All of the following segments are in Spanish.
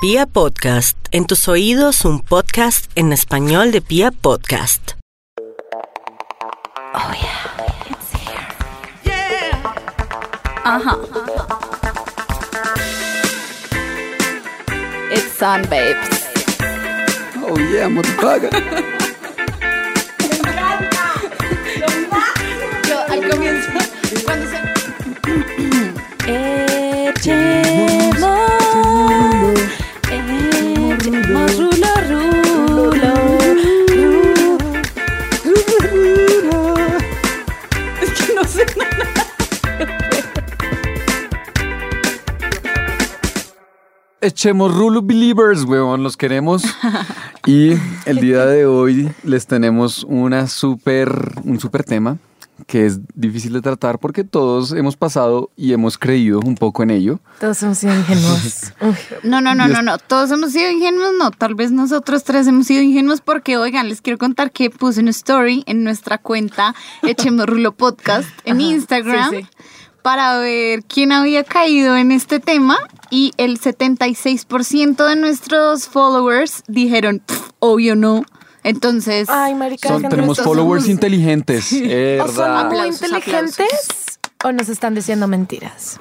Pia Podcast, en tus oídos un podcast en español de Pia Podcast. Oh yeah, it's here. Ajá. It's sun, babes. Oh yeah, motherfucker. Yo al comienzo, cuando se... Echemos, Echemos Rulo Believers, weón, los queremos. Y el día de hoy les tenemos una super, un super tema que es difícil de tratar porque todos hemos pasado y hemos creído un poco en ello. Todos hemos sido ingenuos. No, no, no, no, no. Todos hemos sido ingenuos, no. Tal vez nosotros tres hemos sido ingenuos porque, oigan, les quiero contar que puse una story en nuestra cuenta Echemos Rulo Podcast en Instagram sí, sí. Para ver quién había caído en este tema y el 76% de nuestros followers dijeron, "Pff, obvio no. Entonces, Ay, marica, Son, déjenme tenemos followers somos- inteligentes. eh, O son muy Aplausos, inteligentes o nos están diciendo mentiras.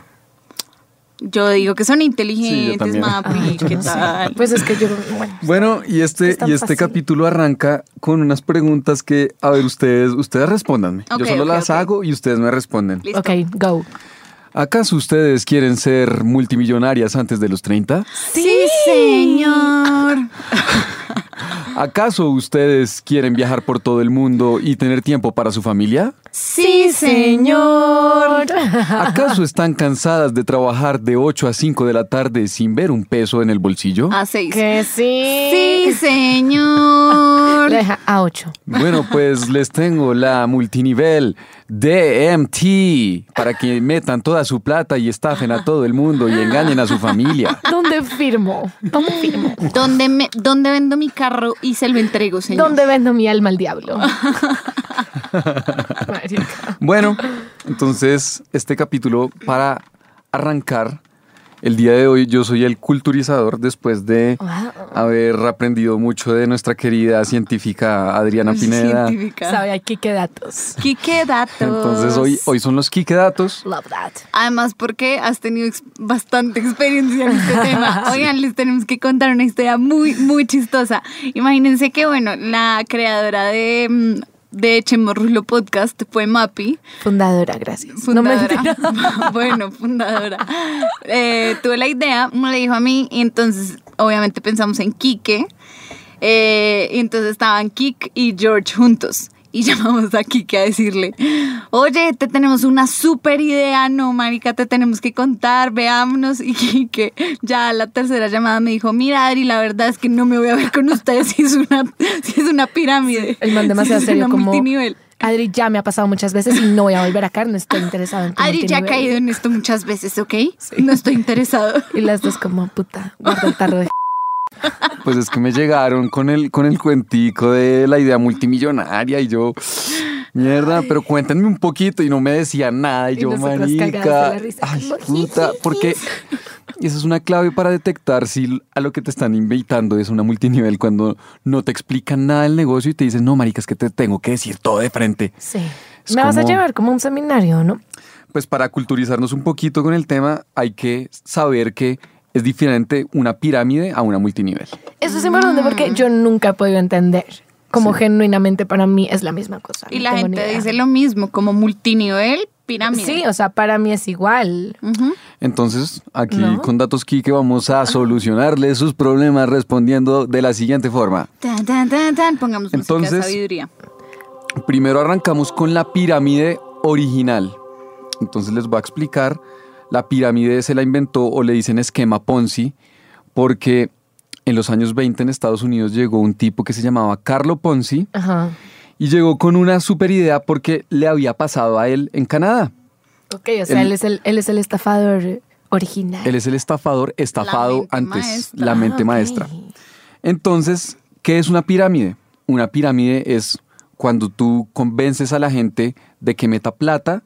Yo digo que son inteligentes, también. Mapi, Ay, yo ¿qué no sé. tal? Pues es que yo, bueno. Bueno, y este, Es y este fácil. capítulo arranca con unas preguntas que, a ver, ustedes, ustedes respóndanme. Yo solo las hago y ustedes me responden. Listo. Ok, go. ¿Acaso ustedes quieren ser multimillonarias antes de los 30? Sí, señor. ¿Acaso ustedes quieren viajar por todo el mundo y tener tiempo para su familia? Sí, señor. ¿Acaso están cansadas de trabajar de 8 a 5 de la tarde sin ver un peso en el bolsillo? A seis. Que sí. Sí, señor. Deja a ocho. Bueno, pues les tengo la multinivel DMT para que metan toda su plata y estafen a todo el mundo y engañen a su familia. ¿Dónde firmo? ¿Dónde firmo? ¿Dónde, me, ¿Dónde vendo mi carro y se lo entrego, señor? ¿Dónde vendo mi alma al diablo? Bueno, entonces este capítulo para arrancar el día de hoy yo soy el culturizador después de Wow. haber aprendido mucho de nuestra querida científica Adriana Pineda. Científica. Sabe aquí qué datos. Quique Datos. Entonces hoy, hoy son los Quique Datos. Love that. Además, porque has tenido ex- bastante experiencia en este tema. Oigan, les tenemos que contar una historia muy, muy chistosa. Imagínense que, bueno, la creadora de, de Echemorrulo Podcast fue Mapi. Fundadora, gracias. Fundadora. bueno, fundadora. Eh, tuve la idea, me la dijo a mí, y entonces, obviamente, pensamos en Quique. Eh, y entonces estaban Kik y George juntos. Y llamamos a Kike a decirle, oye, te tenemos una súper idea, no, marica, te tenemos que contar, veámonos. Y Kike ya a la tercera llamada me dijo, mira, Adri, la verdad es que no me voy a ver con ustedes si es una, si es una pirámide. El man demasiado si serio como... multinivel. Adri, ya me ha pasado muchas veces y no voy a volver acá, no estoy interesado en Adri ya ha multinivel". caído en esto muchas veces, ¿ok? No estoy interesado. Y las dos como, puta, guarda el tarro de... Pues es que me llegaron con el, con el cuentico de la idea multimillonaria y yo, mierda, pero cuéntenme un poquito y no me decían nada y, Y yo, marica, la risa, ay, puta, porque esa es una clave para detectar si a lo que te están invitando es una multinivel cuando no te explican nada del negocio y te dicen, no, marica, es que te tengo que decir todo de frente. Sí. Es me vas a llevar como un seminario, ¿no? Pues para culturizarnos un poquito con el tema hay que saber que es diferente una pirámide a una multinivel. Eso es importante porque yo nunca he podido entender cómo genuinamente para mí es la misma cosa. Y no la gente dice lo mismo, como multinivel, pirámide. Sí, o sea, para mí es igual. Entonces, aquí ¿No? con Datos Kike vamos a solucionarle sus problemas respondiendo de la siguiente forma. Tan, tan, tan, tan. Pongamos música de Entonces- sabiduría. Primero arrancamos con la pirámide original. Entonces les voy a explicar. La pirámide se la inventó o le dicen esquema Ponzi porque en los años 20 en Estados Unidos llegó un tipo que se llamaba Carlo Ponzi Ajá. y llegó con una super idea porque le había pasado a él en Canadá. Ok, o sea, El- él, es el, él es el estafador original. Él es el estafador estafado mente antes, maestra. la mente Ah, maestra. Entonces, ¿qué es una pirámide? Una pirámide es cuando tú convences a la gente de que meta plata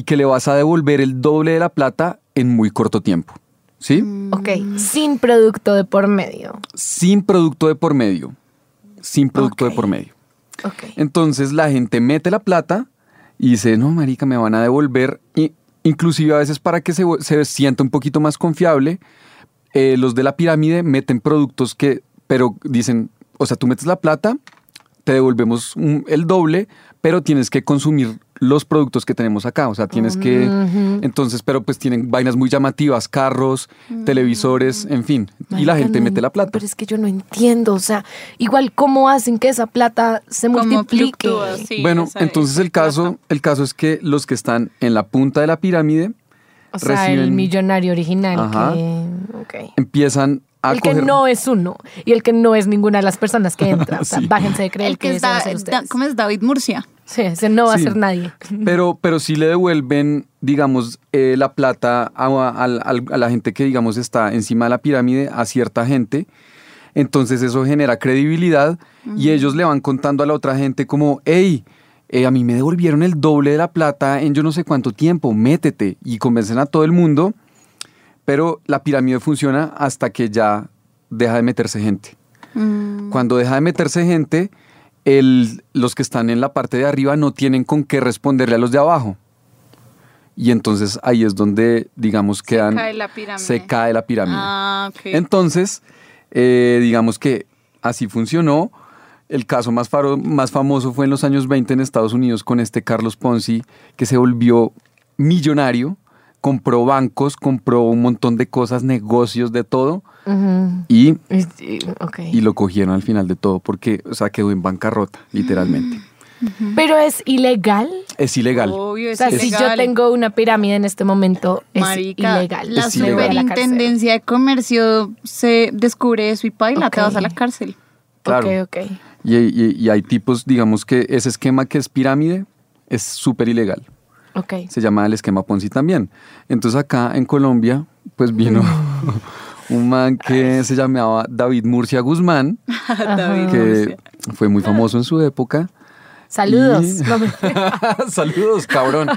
y que le vas a devolver el doble de la plata en muy corto tiempo. ¿sí? Ok, sin producto de por medio. Sin producto de por medio. Sin producto de por medio. Ok. Entonces la gente mete la plata y dice, no, marica, me van a devolver. Y inclusive a veces para que se, se sienta un poquito más confiable, eh, los de la pirámide meten productos que, pero dicen, o sea, tú metes la plata, te devolvemos un- el doble, pero tienes que consumir los productos que tenemos acá. O sea, tienes que... Entonces, pero pues tienen vainas muy llamativas, carros, televisores, en fin. y la gente no mete la plata. Pero es que yo no entiendo, o sea, igual cómo hacen que esa plata se multiplique. fluctúa, sí, bueno, esa- entonces esa el caso, el caso es que los que están en la punta de la pirámide O sea, el Reciben- millonario original Ajá. que... ok. empiezan a El que coger- no es uno y el que no es ninguna de las personas que entra. O sea, Sí. bájense de creer El que que es Da- Da-. ¿Cómo es David Murcia? Sí, ese no va Sí. a ser nadie. Pero, pero sí le devuelven, digamos, eh, la plata a, a- la gente que, digamos, está encima de la pirámide, a cierta gente. Entonces eso genera credibilidad y ellos le van contando a la otra gente como, hey, eh, a mí me devolvieron el doble de la plata en yo no sé cuánto tiempo, métete. Y convencen a todo el mundo, pero la pirámide funciona hasta que ya deja de meterse gente. Cuando deja de meterse gente, el- los que están en la parte de arriba no tienen con qué responderle a los de abajo. Y entonces ahí es donde, digamos, quedan... cae la pirámide. Se cae la pirámide. Ah. Entonces, eh, digamos que así funcionó. El caso más, faro- más famoso fue en los años 20 en Estados Unidos con este Carlos Ponzi, que se volvió millonario, compró bancos, compró un montón de cosas, negocios, de todo, y, Y- y- ok. y lo cogieron al final de todo porque, o sea, quedó en bancarrota, literalmente. Pero es ilegal. Es ilegal. Obvio, O es sea, si yo tengo una pirámide en este momento, es Marica, ilegal. la Es ilegal. Superintendencia de comercio se descubre eso y paila, te vas a la cárcel. Claro. Ok, ok. Y, y- y hay tipos, digamos que ese esquema que es pirámide es súper ilegal. Ok. se llama el esquema Ponzi también. Entonces acá en Colombia, pues vino un man que se llamaba David Murcia Guzmán, David que Murcia. fue muy famoso en su época. Saludos. Y- Saludos, cabrón.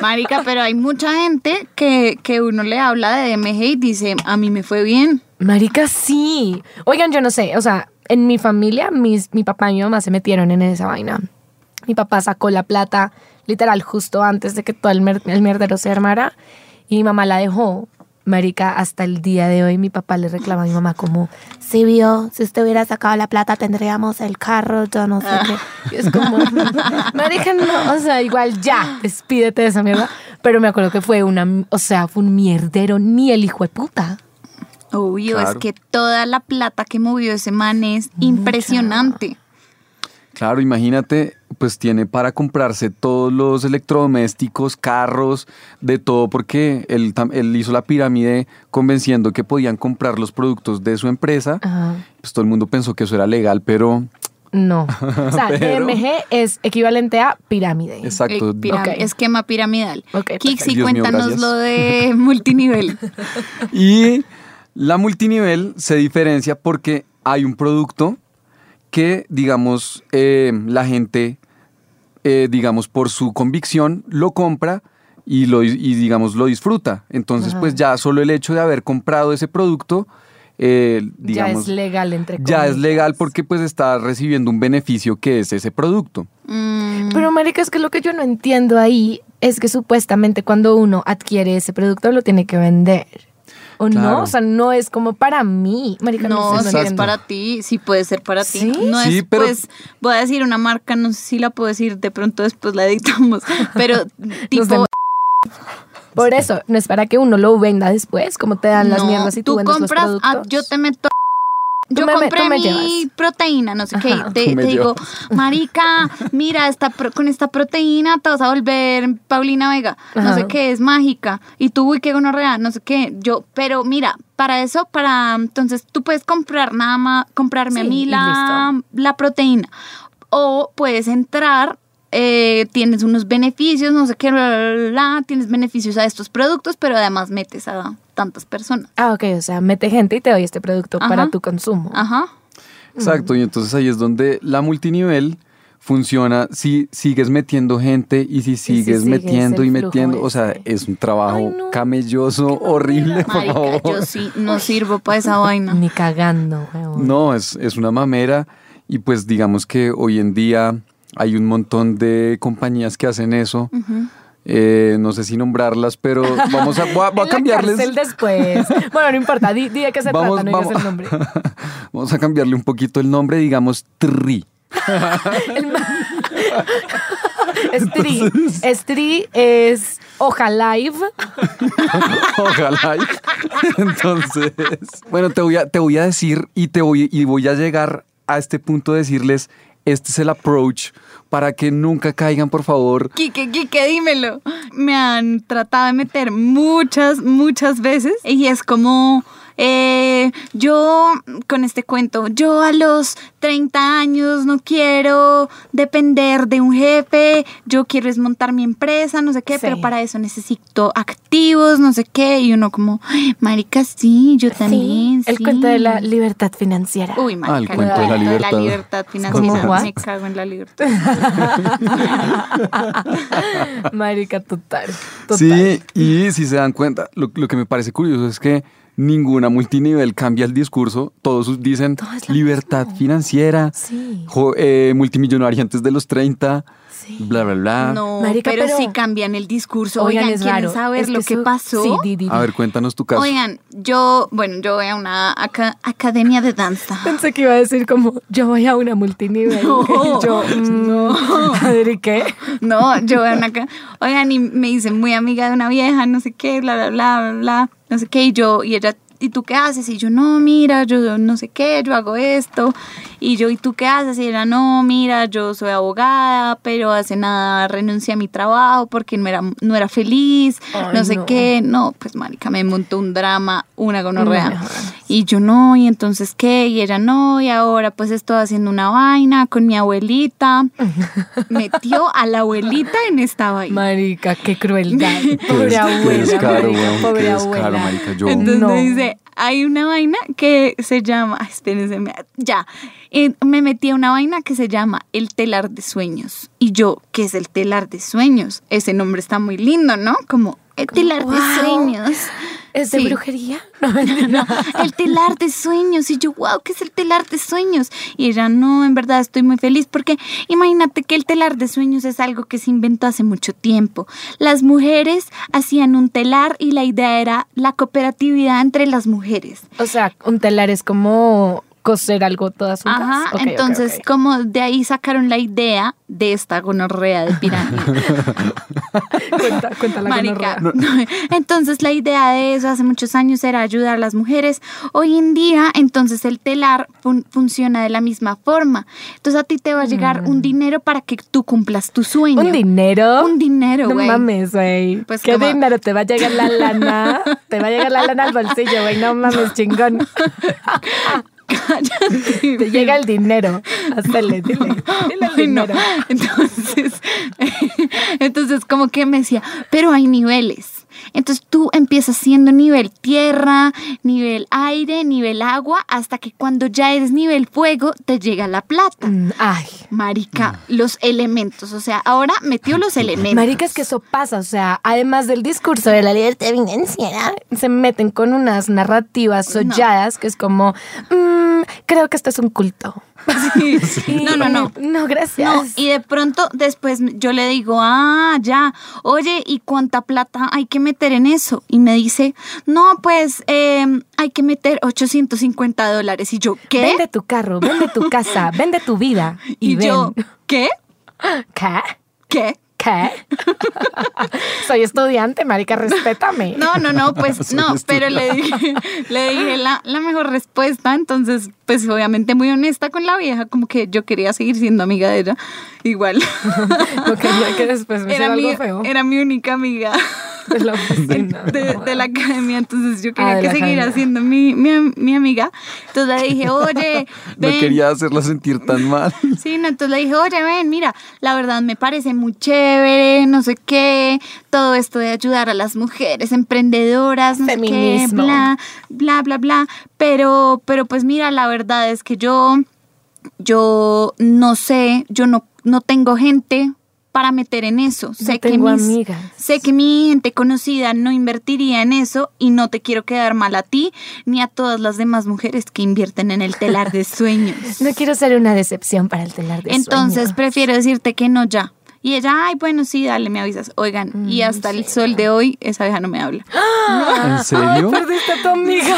Marica, pero hay mucha gente que, que uno le habla de DMG y dice, a mí me fue bien. Marica, sí. Oigan, yo no sé, o sea, en mi familia, mis, mi papá y mi mamá se metieron en esa vaina. Mi papá sacó la plata literal justo antes de que todo el, mer- el mierdero se armara y mi mamá la dejó. Marica, hasta el día de hoy mi papá le reclama a mi mamá como, si vio, si usted hubiera sacado la plata tendríamos el carro, yo no sé qué. Y es como, marica, no, o sea, igual ya, despídete de esa mierda. Pero me acuerdo que fue una, o sea, fue un mierdero, ni el hijo de puta. Obvio, Claro. es que toda la plata que movió ese man es impresionante. Claro, imagínate, pues tiene para comprarse todos los electrodomésticos, carros, de todo, porque él, tam- él hizo la pirámide convenciendo que podían comprar los productos de su empresa. Ajá. Pues todo el mundo pensó que eso era legal, pero No. O sea, Pero- DMG es equivalente a pirámide. exacto. Eh. Esquema piramidal. Ok, Kixi, mío, cuéntanos lo de multinivel. Y la multinivel se diferencia porque hay un producto que, digamos, eh, la gente, eh, digamos, por su convicción, lo compra y, lo, y digamos, lo disfruta. Entonces, Ajá. pues ya solo el hecho de haber comprado ese producto, eh, ya digamos, es legal, entre ya es comillas. legal porque pues está recibiendo un beneficio que es ese producto. Mm, Pero, marica, es que lo que yo no entiendo ahí es que supuestamente cuando uno adquiere ese producto lo tiene que vender. ¿O Claro. no? O sea, no es como para mí. Marica, no, no, sé, no es para ti, sí puede ser para ti. ¿Sí? No Sí, es, pero- pues, voy a decir una marca, no sé si la puedo decir, de pronto después la editamos, pero tipo... Por eso, no es para que uno lo venda después, como te dan las mierdas y tú, vendes los compras, ah, productos. yo te meto... Yo me- compré me mi llevas. proteína, no sé qué. Ajá. Te, digo, marica, mira, esta pro- con esta proteína te vas a volver Paulina Vega. No Ajá. sé qué, es mágica. Y tú, uy, qué gonorrea, no sé qué. Yo, pero mira, para eso, para, entonces tú puedes comprar nada más, comprarme a mí la, la proteína. O puedes entrar, eh, tienes unos beneficios, no sé qué, bla, bla, bla, bla, tienes beneficios a estos productos, pero además metes a tantas personas. Ah, ok, o sea, mete gente y te doy este producto Ajá. para tu consumo. Ajá. Exacto, y entonces ahí es donde la multinivel funciona si sigues metiendo gente y si sigues metiendo y metiendo. O sea, es un trabajo Ay, no. camelloso, horrible, por Marica, favor. yo sí no sirvo para esa vaina. Ni cagando, weón. No, es, es una mamera y pues digamos que hoy en día hay un montón de compañías que hacen eso. Eh, no sé si nombrarlas, pero vamos a, voy a, voy a la cambiarles. cárcel después. Bueno, no importa, di, di de qué se Vamos, trata, no digas vamos. el nombre. vamos a cambiarle un poquito el nombre, digamos Tri. Estri. Estri es hoja live. Ojalá. Entonces, bueno, te voy a, te voy a decir y te voy y voy a llegar a este punto de decirles, este es el approach para que nunca caigan, por favor. Quique, Quique, dímelo. Me han tratado de meter muchas, muchas veces y es como, eh, yo con este cuento, yo a los 30 años no quiero depender de un jefe, yo quiero es montar mi empresa, no sé qué, Sí. pero para eso necesito activos, no sé qué, y uno como, "Ay, marica, sí, yo también. el sí". cuento de la libertad financiera. Uy, marica, Ah, el cuento de la libertad. libertad financiera. Me cago en la libertad. Marica, total. total. Sí, y si se dan cuenta, lo, lo que me parece curioso es que ninguna multinivel cambia el discurso. Todos dicen Todo libertad mismo. financiera, Sí. jo- eh, multimillonaria antes de los 30, Sí. bla, bla, bla. No, Marica, pero, pero- sí cambian el discurso. Oigan, Oigan, ¿quieren raro. saber Es lo que pasó? Sí, di, di, di. A ver, cuéntanos tu caso. Oigan, yo, bueno, yo voy a una aca- academia de danza. Pensé que iba a decir como, yo voy a una multinivel. No, y yo, mm, no. ¿y qué? No, yo voy a una. Oigan, y me hice muy amiga de una vieja, no sé qué, bla, bla, bla, bla, bla, no sé qué, y yo, y ella, ¿y tú qué haces? Y yo, no, mira, yo no sé qué, yo hago esto. Y yo, ¿y tú qué haces? Y ella, no, mira, yo soy abogada, pero hace nada renuncié a mi trabajo porque no era, no era feliz, Ay, no sé no. qué. No, pues, marica, me montó un drama, una gonorrea. No. Y yo no, y entonces qué, y ella no, y ahora pues estoy haciendo una vaina con mi abuelita. Metió a la abuelita en esta vaina. Marica, qué crueldad. Pobre abuela. marica, pobre descaro, abuela. marica, yo- Entonces No. dice, hay una vaina que se llama, espérense, ya, Eh, me metí a una vaina que se llama el telar de sueños. Y yo, ¿qué es el telar de sueños? Ese nombre está muy lindo, ¿no? Como el telar Wow. de sueños. ¿Es de Sí. brujería? No, mentira. el telar de sueños. Y yo, wow, ¿qué es el telar de sueños? Y ella, no, en verdad estoy muy feliz porque imagínate que el telar de sueños es algo que se inventó hace mucho tiempo. Las mujeres hacían un telar y la idea era la cooperatividad entre las mujeres. O sea, un telar es como coser algo todas juntas. Ajá, entonces ok. como de ahí sacaron la idea de esta gonorrea de pirámide. cuenta, cuenta la Marica. gonorrea. Entonces la idea de eso hace muchos años era ayudar a las mujeres. Hoy en día, entonces el telar fun- funciona de la misma forma. Entonces a ti te va a llegar un dinero para que tú cumplas tu sueño. Mm. ¿Un dinero? Un dinero, No güey. mames, güey. Pues ¿Qué como- dinero? Te va a llegar la lana. Te va a llegar la lana al bolsillo, güey. No mames, chingón. Te llega el dinero. Hazle, dile. Dile el Ay, no. dinero. Entonces, entonces como que me decía, pero hay niveles. Entonces tú empiezas siendo nivel tierra, nivel aire, nivel agua, hasta que cuando ya eres nivel fuego te llega la plata. Mm, Ay. Marica, los elementos, o sea, ahora metió los elementos. Marica, es que eso pasa, o sea, además del discurso de la libertad financiera, se meten con unas narrativas solladas que es como, "Mm, creo que esto es un culto. Sí. No, no, no. No, gracias. No, y de pronto después yo le digo, ah, ya, oye, ¿y cuánta plata hay que meter en eso? Y me dice, no, pues eh, hay que meter 850 dólares. Y yo, ¿qué? Vende tu carro, vende tu casa, vende tu vida. Y, y ven. yo, ¿qué? ¿Qué? ¿Qué? ¿Qué? Soy estudiante, marica, respétame. No, no, no, pues no, pero le dije, le dije la, la mejor respuesta, entonces, pues obviamente muy honesta con la vieja, como que yo quería seguir siendo amiga de ella, igual. Lo que después me hiciera Era mi, algo feo era mi única amiga. De la oficina. de, de la academia, entonces yo Ah, quería de que academia. siendo mi, mi, mi amiga. Entonces le dije, oye, No ven. quería hacerla sentir tan mal. Sí, no, entonces le dije, oye, ven, mira, la verdad me parece muy chévere, no sé qué, todo esto de ayudar a las mujeres emprendedoras, no sé qué, bla, bla, bla, bla. Pero, pero pues mira, la verdad es que yo yo no sé, yo no, no tengo gente para meter en eso. sé que tengo mis- amigas. sé que mi gente conocida no invertiría en eso y no te quiero quedar mal a ti ni a todas las demás mujeres que invierten en el telar de sueños. No quiero ser una decepción para el telar de Entonces sueño. prefiero decirte que no ya. Y ella, ay, bueno, sí, dale, me avisas. Oigan, y hasta el sol de hoy, esa vieja no me habla. ¿En serio? Perdiste a tu amiga.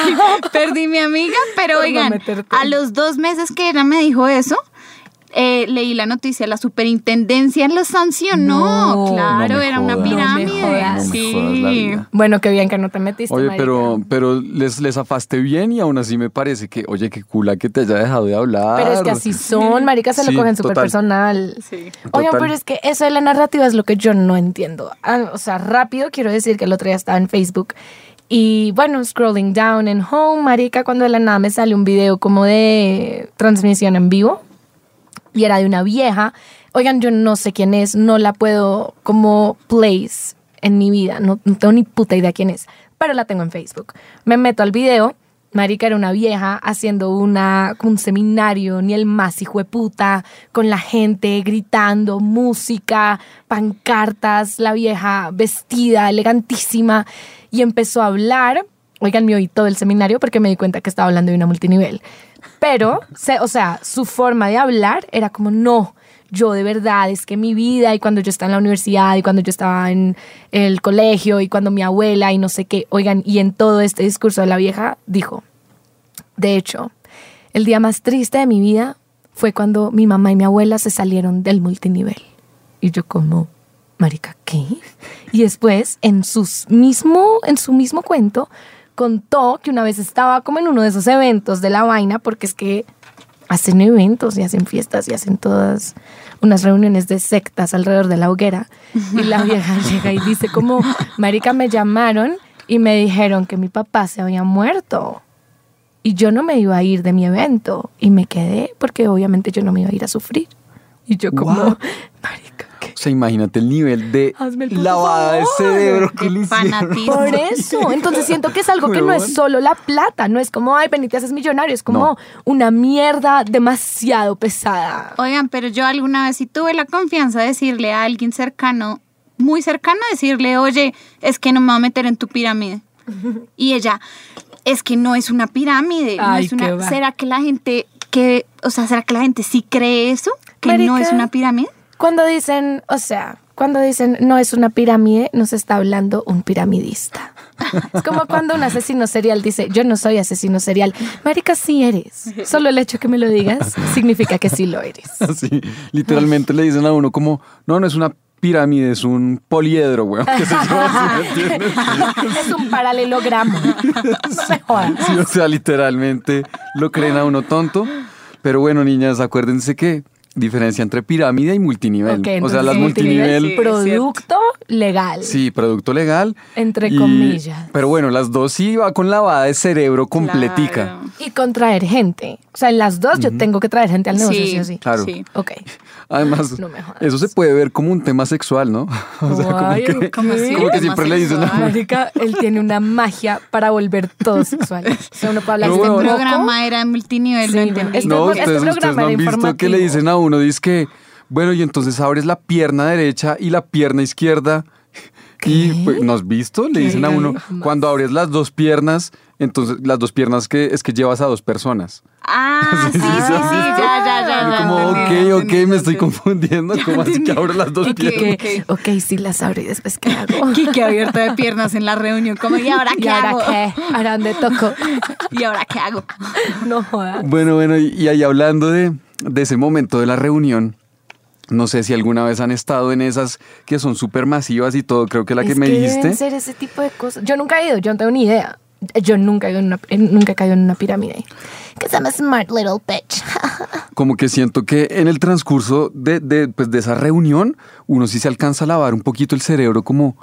Perdí mi amiga, pero Por oigan, a los dos meses que ella me dijo eso, eh, leí la noticia, la superintendencia lo sancionó. No, claro, no era una pirámide. No jodas. Sí. Bueno, qué bien que no te metiste. Oye, marica. pero, pero les, les afaste bien y aún así me parece que, oye, qué cula que te haya dejado de hablar. Pero es que así son, marica, se Sí, lo cogen súper personal. Sí. Oigan, pero es que eso de la narrativa es lo que yo no entiendo. Ah, o sea, rápido quiero decir que el otro día estaba en Facebook y bueno, scrolling down en home, marica, cuando de la nada me sale un video como de transmisión en vivo y era de una vieja. Oigan, yo no sé quién es, no la puedo como place en mi vida, no, no tengo ni puta idea quién es, pero la tengo en Facebook. Me meto al video, Marica era una vieja haciendo una, un seminario, ni el más hijo de puta, con la gente gritando, música, pancartas, la vieja vestida, elegantísima, y empezó a hablar. Oigan, me oí todo el seminario porque me di cuenta que estaba hablando de una multinivel. Pero, se- o sea, su forma de hablar era como, no, yo de verdad, es que mi vida y cuando yo estaba en la universidad y cuando yo estaba en el colegio y cuando mi abuela y no sé qué, oigan, y en todo este discurso de la vieja dijo, de hecho, el día más triste de mi vida fue cuando mi mamá y mi abuela se salieron del multinivel. Y yo como, marica, ¿qué? Y después, en, mismo, en su mismo cuento, contó que una vez estaba como en uno de esos eventos de la vaina, porque es que hacen eventos y hacen fiestas y hacen todas unas reuniones de sectas alrededor de la hoguera. Y la vieja llega y dice como, marica, me llamaron y me dijeron que mi papá se había muerto. Y yo no me iba a ir de mi evento. Y me quedé porque obviamente yo no me iba a ir a sufrir. Y yo como, marica. O sea, imagínate el nivel de el lavada de cerebro que le hicieron. fanatismo. Por eso, entonces siento que es algo que no es solo la plata, no es como, ay, Benítez es millonario, es como No. una mierda demasiado pesada. Oigan, pero yo alguna vez sí tuve la confianza de decirle a alguien cercano, muy cercano, decirle, oye, es que no me voy a meter en tu pirámide. Y ella, es que no es una pirámide. no es una-. ¿Será que la gente que, o sea, será que la gente sí cree eso? Que no es una pirámide. Cuando dicen, o sea, cuando dicen no es una pirámide, nos está hablando un piramidista. Es como cuando un asesino serial dice, yo no soy asesino serial. Marica, sí eres. Solo el hecho que me lo digas significa que sí lo eres. Así, literalmente le dicen a uno como, no, no es una pirámide, es un poliedro, weón. ¿Qué? ¿Sí? Es un paralelogramo. No me jodas. Sí, o sea, literalmente lo creen a uno tonto. Pero bueno, niñas, acuérdense que diferencia entre pirámide y multinivel. Ok, o sea, las multinivel, multinivel, sí. producto legal. sí, producto legal. Entre Y- comillas. Pero bueno, las dos sí va con lavada de cerebro completica. Claro. Y con traer gente. O sea, en las dos yo tengo que traer gente al negocio, sí, o sí. Claro. sí. Ok. Además, No eso se puede ver como un tema sexual, ¿no? O sea, como que, ok. ¿Cómo así? como que siempre le dicen sexual. Marica, él tiene una magia para volver todo sexual. O sea, uno puede hablar No, Este bueno. programa era multinivel, Sí, no entendí. este- No, este ustedes, ustedes programa no era han visto que le dicen a uno, dice que, bueno, y entonces abres la pierna derecha y la pierna izquierda. Y pues, ¿no has visto? Le dicen a uno, Jamás. cuando abres las dos piernas, entonces las dos piernas que es que llevas a dos personas. Ah, sí, sí, sí, ¿Sí has ya, ya, ya. Como, ok, ok, me estoy confundiendo. ¿Cómo así que abro las dos piernas? Ok, sí las abro y después ¿qué hago? Kike abierto de piernas en la reunión, como, ¿y ahora ¿Y qué ahora hago? qué? ¿Ahora dónde toco? ¿Y ahora qué hago? No jodas. Bueno, bueno, y, y ahí hablando de, de ese momento de la reunión, no sé si alguna vez han estado en esas que son súper masivas y todo, creo que la que Es me deben dijiste. ser ese tipo de cosas. Yo nunca he ido, yo no tengo ni idea. Yo nunca he ido en una, nunca he caído en una pirámide. Because I'm a smart little bitch. como que siento que en el transcurso de, de, pues, de esa reunión, uno sí se alcanza a lavar un poquito el cerebro como,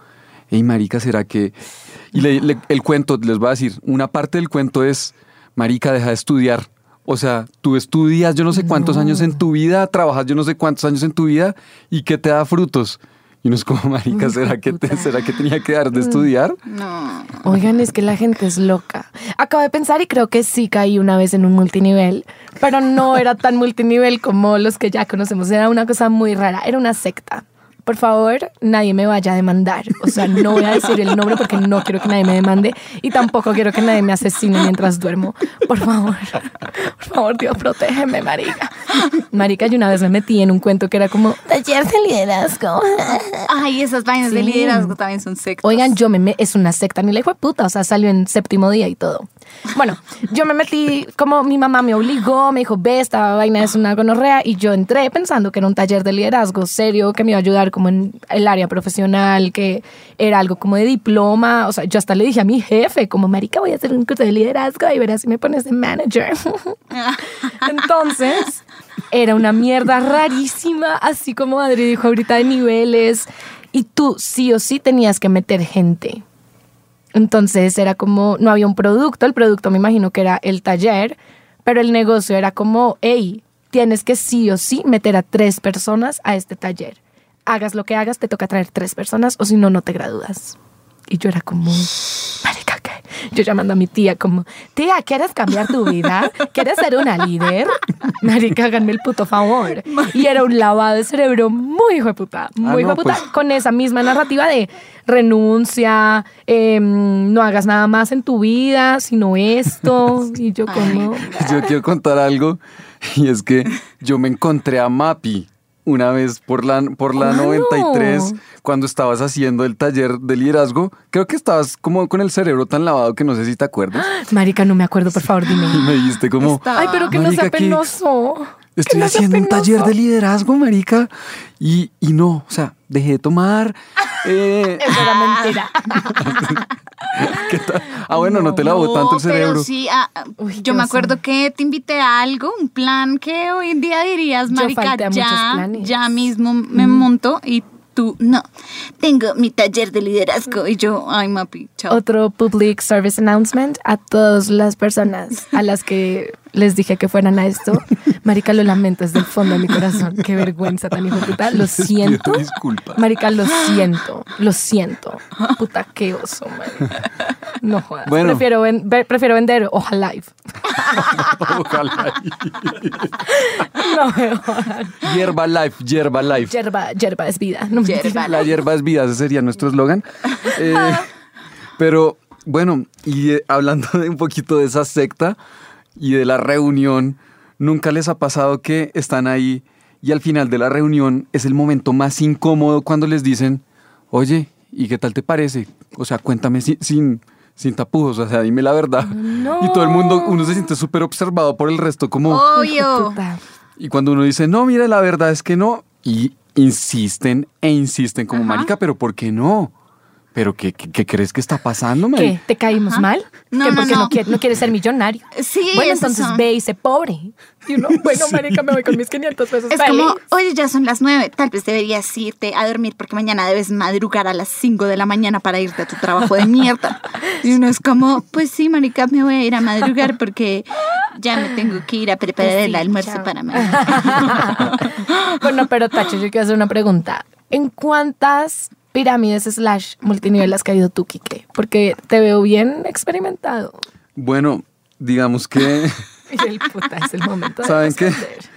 hey, marica, ¿será que...? Y le- le- el cuento, les voy a decir, una parte del cuento es, marica, deja de estudiar. O sea, tú estudias yo no sé cuántos años en tu vida, trabajas yo no sé cuántos años en tu vida y que te da frutos. Y uno es como, marica, ¿será que, te- ¿será que tenía que dar de estudiar? No. Oigan, es que la gente es loca. Acabo de pensar y creo que sí caí una vez en un multinivel, pero no era tan multinivel como los que ya conocemos. Era una cosa muy rara, era una secta. Por favor, nadie me vaya a demandar. O sea, no voy a decir el nombre porque no quiero que nadie me demande y tampoco quiero que nadie me asesine mientras duermo. Por favor, por favor, Dios, protégeme, marica. Marica, yo una vez me metí en un cuento que era como taller de liderazgo. Ay, esas vainas de liderazgo también son sectas. Oigan, yo me, me- es una secta, ni la hijo de puta, o sea, salió en séptimo día y todo. Bueno, yo me metí, como mi mamá me obligó, me dijo, ve, esta vaina es una gonorrea, y yo entré pensando que era un taller de liderazgo serio, que me iba a ayudar como en el área profesional, que era algo como de diploma, o sea, yo hasta le dije a mi jefe, como, marica, voy a hacer un curso de liderazgo y verás si me pones de manager. Entonces, era una mierda rarísima, así como Adri dijo ahorita de niveles. Y tú sí o sí tenías que meter gente. Entonces era como, no había un producto, el producto me imagino que era el taller, pero el negocio era como, hey, tienes que sí o sí meter a tres personas a este taller. Hagas lo que hagas, te toca traer tres personas o si no, no te gradúas. Y yo era como, marica. Yo llamando a mi tía como, tía, ¿quieres cambiar tu vida? ¿Quieres ser una líder? Marica, háganme el puto favor. Y era un lavado de cerebro muy hijo de puta, muy Ah, hijo de puta, pues. con esa misma narrativa de renuncia, em, no hagas nada más en tu vida, sino esto. Y yo como, Yo quiero contar algo y es que yo me encontré a Mapi una vez por la, por la ¿Cuándo? 93 cuando estabas haciendo el taller de liderazgo. Creo que estabas como con el cerebro tan lavado que no sé si te acuerdas. marica, no me acuerdo, por favor, Y dime. me dijiste como, Ay, pero que no sea ¿qué? penoso. Estoy haciendo un taller de liderazgo, marica. Y, y no, o sea, dejé de tomar. Eh, Eso era mentira. ¿qué tal? Ah, bueno, no, te lavó tanto el cerebro. Pero sí, ah, ah, Uy, yo me acuerdo que te invité a algo, un plan que hoy en día dirías, Yo marica, falté a muchos ya, ya mismo me monto y tú, no, tengo mi taller de liderazgo y yo, ay, mapi, chao. Otro public service announcement a todas las personas a las que les dije que fueran a esto. Marica, lo lamento desde el fondo de mi corazón. Qué vergüenza tan hijo puta. Lo siento. disculpas. Marica, lo siento. Lo siento. Puta, qué oso, marica. No jodas. Bueno. Prefiero, ven- ve- prefiero vender Ojalá Live. Ojalá. No me jodan. Hierba Life, Hierba Life. Yerba, yerba es vida. No Yerba. La hierba es vida, ese sería nuestro eslogan. Eh, pero bueno, y eh, hablando de un poquito de esa secta y de la reunión, ¿nunca les ha pasado que están ahí y al final de la reunión es el momento más incómodo cuando les dicen, oye, ¿y qué tal te parece? O sea, cuéntame sin, sin, sin tapujos, o sea, dime la verdad. Y todo el mundo, uno se siente súper observado por el resto, como... Obvio. Y cuando uno dice, no, mira, la verdad es que no, y insisten e insisten como, marica, pero ¿por qué no? ¿Pero qué, qué, qué crees que está pasando, ¿Qué? ¿Te caímos Ajá. mal? No, ¿Que no, porque no. no quieres ser millonario? Sí, Bueno, entonces son. ve y sé pobre. Y uno, bueno, marica, me voy con mis 500 pesos. Es feliz. como, oye, ya son las nueve, tal vez deberías irte a dormir porque mañana debes madrugar a las cinco de la mañana para irte a tu trabajo de mierda. Y uno es como, pues sí, marica, me voy a ir a madrugar porque ya me tengo que ir a preparar Pues el sí, almuerzo chao. para mañana. bueno, pero Tacho, yo quiero hacer una pregunta. ¿En cuántas pirámides slash multinivel has caído tú, Quique? Porque te veo bien experimentado. Bueno, digamos que Y el puta, es el momento de ¿Saben. ¿Saben qué?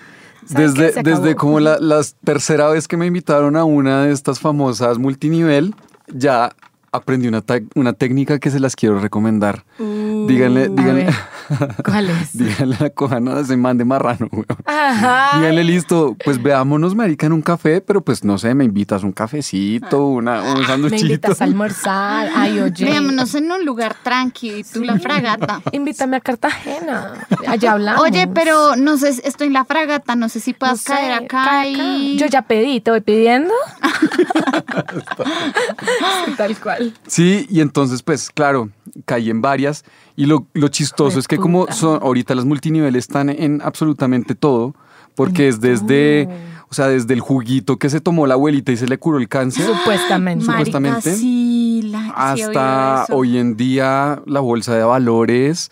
desde, desde como la, la tercera vez que me invitaron a una de estas famosas multinivel, ya aprendí una, una técnica que se las quiero recomendar. díganle, Uh, díganle, ver, ¿cuál es? díganle a la cojana ese man de marrano, weón. Ajá. Díganle, listo, pues veámonos, marica, en un café, pero pues no sé, me invitas un cafecito, una, un Ah. Me sanduchito. invitas a almorzar. Ay, oye. Veámonos en un lugar tranqui y tú la fragata. Invítame a Cartagena. Allá hablamos. Oye, pero no sé, estoy en la fragata, no sé si No puedas sé, caer acá y... Yo ya pedí, te voy pidiendo. Tal cual. Sí, y entonces, pues, claro, caí en varias. Y lo, lo chistoso es que como son, ahorita las multiniveles están en absolutamente todo, porque es desde, o sea, desde el juguito que se tomó la abuelita y se le curó el cáncer, Supuestamente. Marica, supuestamente, sí, la- hasta hoy en día la bolsa de valores.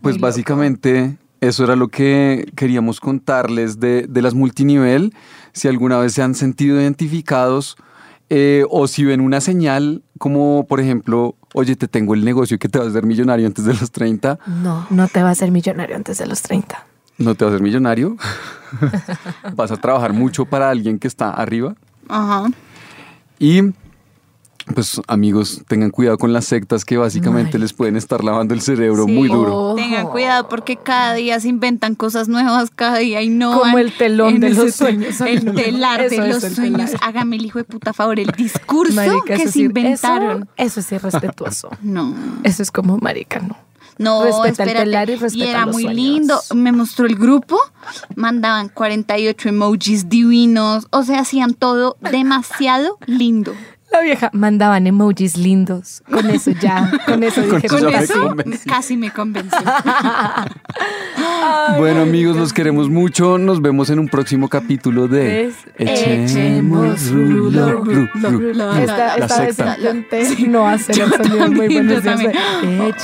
Pues básicamente eso era lo que queríamos contarles de, de las multinivel. Si alguna vez se han sentido identificados Eh, o si ven una señal como, por ejemplo, oye, te tengo el negocio que te va a hacer millonario antes de los 30, No, no te va a ser millonario antes de los 30. no te va a hacer millonario. Vas a trabajar mucho para alguien que está arriba. Ajá. Y pues amigos, tengan cuidado con las sectas que básicamente Ay. les pueden estar lavando el cerebro Sí. muy duro. Ojo. Tengan cuidado porque cada día se inventan cosas nuevas, cada día y no. Como el telón de los sueños. El telar de los sueños. Hágame el hijo de puta favor, el discurso Marica, que se sí- inventaron. Eso, eso es irrespetuoso. No. Eso es como marica, ¿no? No, Respeta el telar y respeta era los muy sueños. lindo. Me mostró el grupo. Mandaban 48 emojis divinos. O sea, hacían todo demasiado lindo. La vieja mandaban emojis lindos. Con eso ya, con eso Con dije, eso Con me eso casi me convenció. Bueno amigos, los queremos mucho. Nos vemos en un próximo capítulo de Echemos rulo, ru, ru, ru. Esta, esta vez no hacer sonido muy bueno. yo también.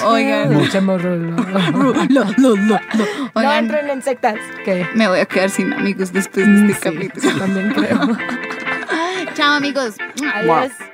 Oigan. Echemos rulo. No entren en sectas. Me voy a quedar sin amigos después de este Sí, capítulo. también creo. Chao amigos. Adiós.